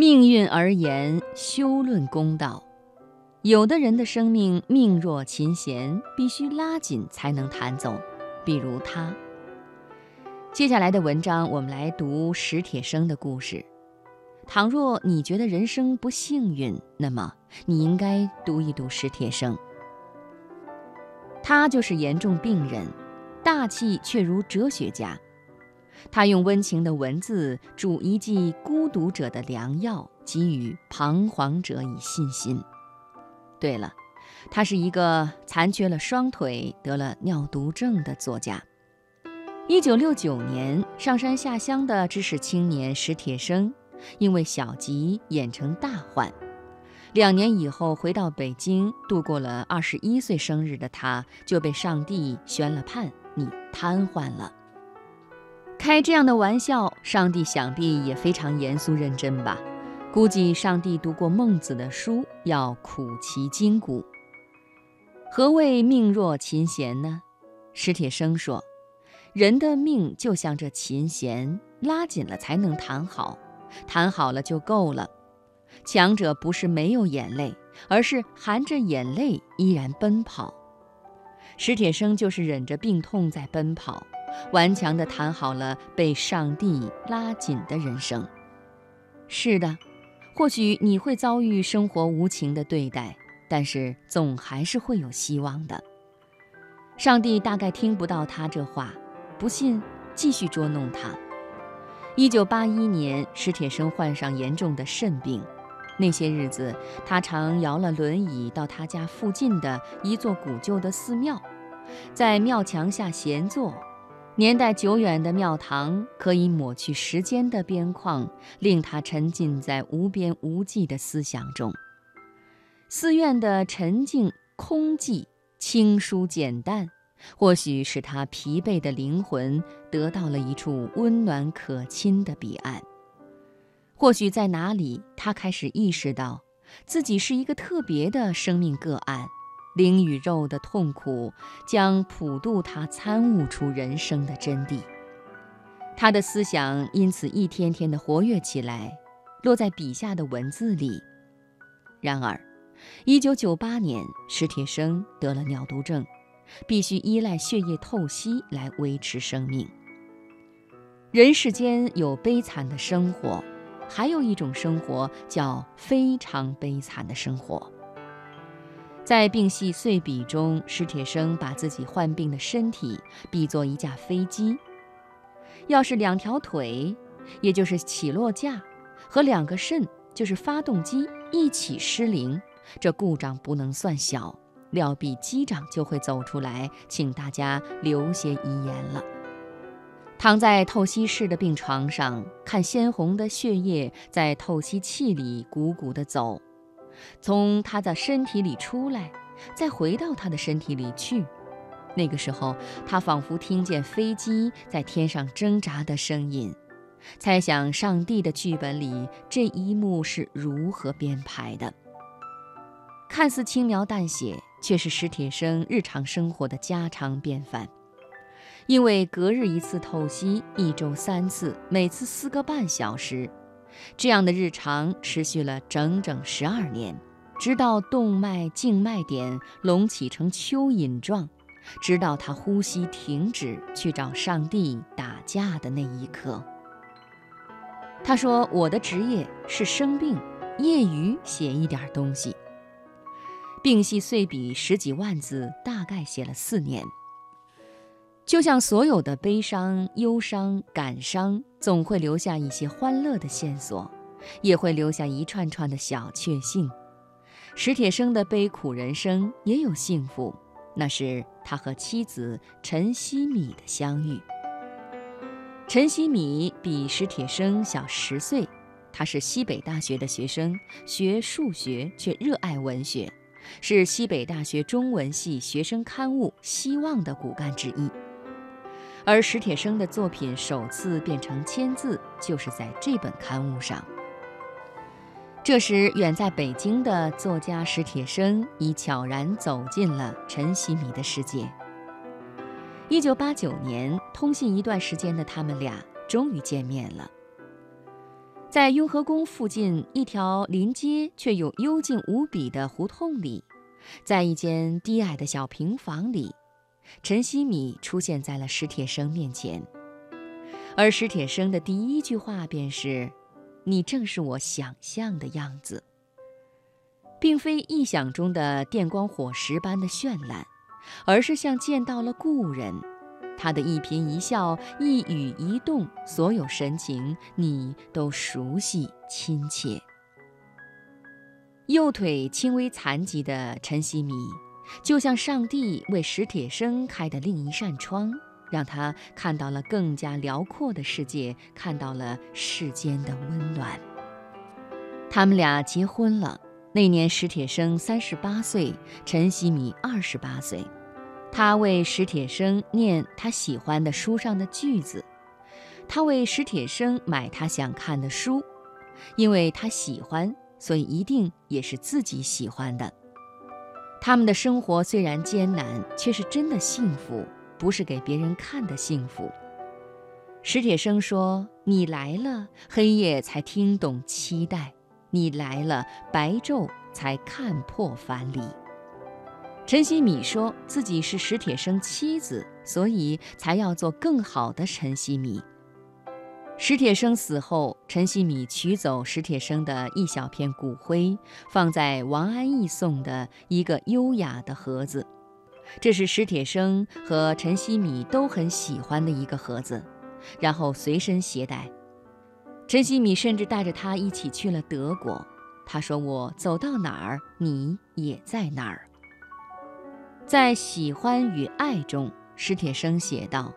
命运而言，休论公道。有的人的生命命若琴弦，必须拉紧才能弹走，比如他。接下来的文章，我们来读史铁生的故事。倘若你觉得人生不幸运，那么你应该读一读史铁生。他就是严重病人，大气却如哲学家。他用温情的文字煮一剂孤独者的良药，给予彷徨者以信心。对了，他是一个残缺了双腿、得了尿毒症的作家。一九六九年，上山下乡的知识青年史铁生，因为小疾演成大患。两年以后回到北京，度过了二十一岁生日的他，就被上帝宣了判：你瘫痪了。开这样的玩笑，上帝想必也非常严肃认真吧？估计上帝读过孟子的书，要苦其筋骨。何谓命若琴弦呢？史铁生说，人的命就像这琴弦，拉紧了才能弹好，弹好了就够了。强者不是没有眼泪，而是含着眼泪依然奔跑。史铁生就是忍着病痛在奔跑。顽强地谈好了被上帝拉紧的人生。是的，或许你会遭遇生活无情的对待，但是总还是会有希望的。上帝大概听不到他这话，不信继续捉弄他。一九八一年，史铁生患上严重的肾病，那些日子他常摇了轮椅到他家附近的一座古旧的寺庙，在庙墙下闲坐。年代久远的庙堂可以抹去时间的边框，令他沉浸在无边无际的思想中。寺院的沉静、空寂、清疏、简淡，或许使他疲惫的灵魂得到了一处温暖可亲的彼岸。或许在哪里，他开始意识到，自己是一个特别的生命个案。灵与肉的痛苦将普渡他参悟出人生的真谛，他的思想因此一天天的活跃起来，落在笔下的文字里。然而，1998年，史铁生得了尿毒症，必须依赖血液透析来维持生命。人世间有悲惨的生活，还有一种生活叫非常悲惨的生活。在病隙碎笔中，史铁生把自己患病的身体比作一架飞机。要是两条腿，也就是起落架，和两个肾，就是发动机一起失灵，这故障不能算小，料必机长就会走出来，请大家留些遗言了。躺在透析室的病床上，看鲜红的血液在透析器里鼓鼓地走。从他的身体里出来，再回到他的身体里去。那个时候，他仿佛听见飞机在天上挣扎的声音，猜想上帝的剧本里这一幕是如何编排的。看似轻描淡写，却是史铁生日常生活的家常便饭。因为隔日一次透析，一周三次，每次四个半小时。这样的日常持续了整整十二年，直到动脉静脉点隆起成蚯蚓状，直到他呼吸停止，去找上帝打架的那一刻。他说：“我的职业是生病，业余写一点东西。病隙碎笔十几万字，大概写了四年。”就像所有的悲伤、忧伤、感伤，总会留下一些欢乐的线索，也会留下一串串的小确幸。史铁生的悲苦人生也有幸福，那是他和妻子陈希米的相遇。陈希米比史铁生小十岁，他是西北大学的学生，学数学却热爱文学，是西北大学中文系学生刊物《希望》的骨干之一。而史铁生的作品首次变成签字，就是在这本刊物上。这时，远在北京的作家史铁生已悄然走进了陈希米的世界。一九八九年，通信一段时间的他们俩终于见面了。在雍和宫附近一条临街却又幽静无比的胡同里，在一间低矮的小平房里，陈希米出现在了史铁生面前。而史铁生的第一句话便是：“你正是我想象的样子。”并非臆想中的电光火石般的绚烂，而是像见到了故人。他的一颦一笑、一语一动，所有神情，你都熟悉亲切。右腿轻微残疾的陈希米，就像上帝为史铁生开的另一扇窗，让他看到了更加辽阔的世界，看到了世间的温暖。他们俩结婚了。那年史铁生三十八岁，陈希米二十八岁。他为史铁生念他喜欢的书上的句子，他为史铁生买他想看的书，因为他喜欢，所以一定也是自己喜欢的。他们的生活虽然艰难，却是真的幸福，不是给别人看的幸福。史铁生说：“你来了，黑夜才听懂期待；你来了，白昼才看破樊篱。”陈希米说自己是史铁生妻子，所以才要做更好的陈希米。史铁生死后，陈希米取走史铁生的一小片骨灰，放在王安忆送的一个优雅的盒子。这是史铁生和陈希米都很喜欢的一个盒子，然后随身携带。陈希米甚至带着他一起去了德国。他说：“我走到哪儿，你也在哪儿。”在喜欢与爱中，史铁生写道：“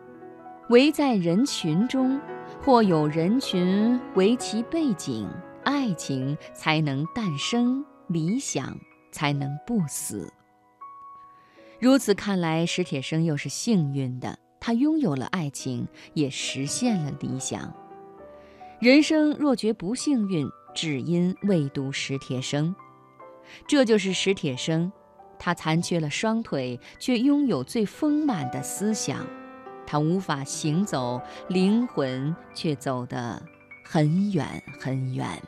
围在人群中，或有人群为其背景，爱情才能诞生，理想才能不死。”如此看来，史铁生又是幸运的，他拥有了爱情，也实现了理想。人生若觉不幸运，只因未读史铁生。这就是史铁生。他残缺了双腿，却拥有最丰满的思想；他无法行走，灵魂却走得很远很远。